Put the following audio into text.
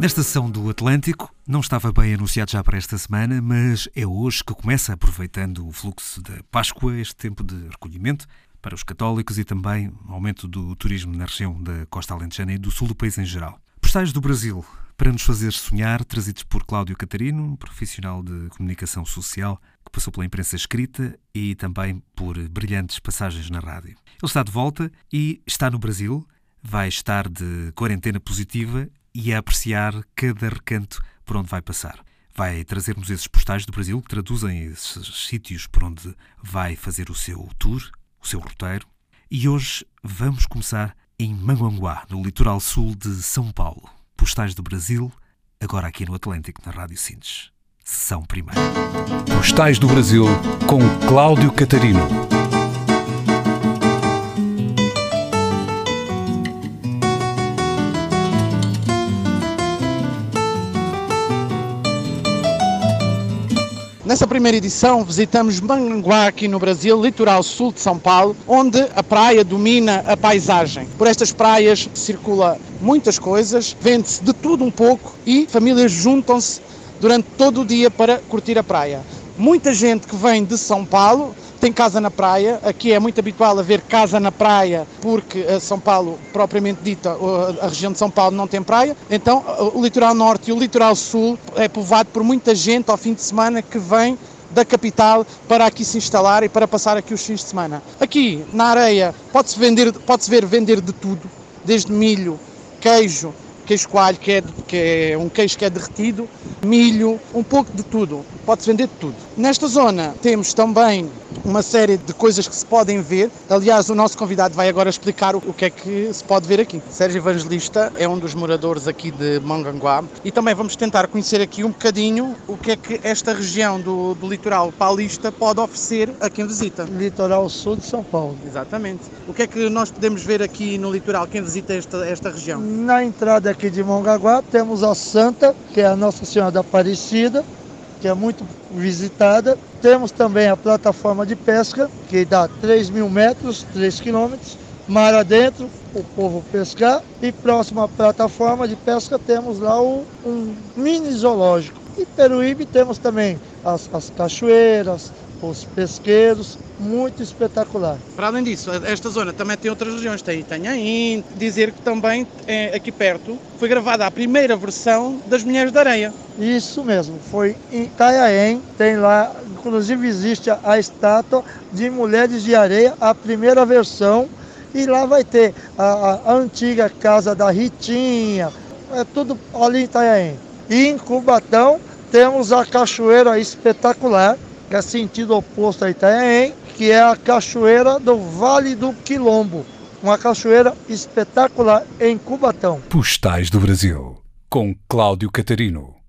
Nesta sessão do Atlântico, não estava bem anunciado já para esta semana, mas é hoje que começa, aproveitando o fluxo da Páscoa, este tempo de recolhimento para os católicos e também aumento do turismo na região da costa alentejana e do sul do país em geral. Postais do Brasil, para nos fazer sonhar, trazidos por Cláudio Catarino, um profissional de comunicação social que passou pela imprensa escrita e também por brilhantes passagens na rádio. Ele está de volta e está no Brasil, vai estar de quarentena positiva e a apreciar cada recanto por onde vai passar. Vai trazer-nos esses postais do Brasil que traduzem esses sítios por onde vai fazer o seu tour, o seu roteiro. E hoje vamos começar em Manguanguá, no litoral sul de São Paulo. Postais do Brasil, agora aqui no Atlântico, na Rádio Sintes. Sessão primeira. Postais do Brasil com Cláudio Catarino. Nessa primeira edição visitamos Manguá aqui no Brasil, litoral sul de São Paulo, onde a praia domina a paisagem. Por estas praias circula muitas coisas, vende-se de tudo um pouco e famílias juntam-se durante todo o dia para curtir a praia. Muita gente que vem de São Paulo tem casa na praia. Aqui é muito habitual haver casa na praia, porque eh, São Paulo, propriamente dita, a região de São Paulo não tem praia. Então, o litoral norte e o litoral sul é povoado por muita gente ao fim de semana que vem da capital para aqui se instalar e para passar aqui os fins de semana. Aqui na areia pode-se vender, pode-se ver vender de tudo, desde milho, queijo, queijo coalho, que é, que é um queijo que é derretido, milho, um pouco de tudo. Pode-se vender de tudo. Nesta zona temos também uma série de coisas que se podem ver. Aliás, o nosso convidado vai agora explicar o que é que se pode ver aqui. Sérgio Evangelista é um dos moradores aqui de Monganguá e também vamos tentar conhecer aqui um bocadinho o que é que esta região do, do litoral paulista pode oferecer a quem visita. Litoral sul de São Paulo. Exatamente. O que é que nós podemos ver aqui no litoral, quem visita esta, esta região? Na entrada aqui de Mongaguá temos a Santa, que é a Nossa Senhora da Aparecida, que é muito visitada. Temos também a plataforma de pesca, que dá 3 mil metros, 3 quilômetros, mar adentro, o povo pescar. E próxima à plataforma de pesca temos lá o, um mini zoológico. E Peruíbe temos também as, as cachoeiras, os pesqueiros, muito espetacular. Para além disso, esta zona também tem outras regiões, tem Itanhaém, dizer que também é, aqui perto foi gravada a primeira versão das Mulheres da Areia. Isso mesmo, foi em Itanhaém, tem lá, inclusive existe a estátua de Mulheres de Areia, a primeira versão, e lá vai ter a, a antiga casa da Ritinha, é tudo ali em Itanhaém. E em Cubatão temos a cachoeira espetacular, que é sentido oposto a Itanhaém, que é a cachoeira do Vale do Quilombo. Uma cachoeira espetacular em Cubatão. Postais do Brasil, com Cláudio Catarino.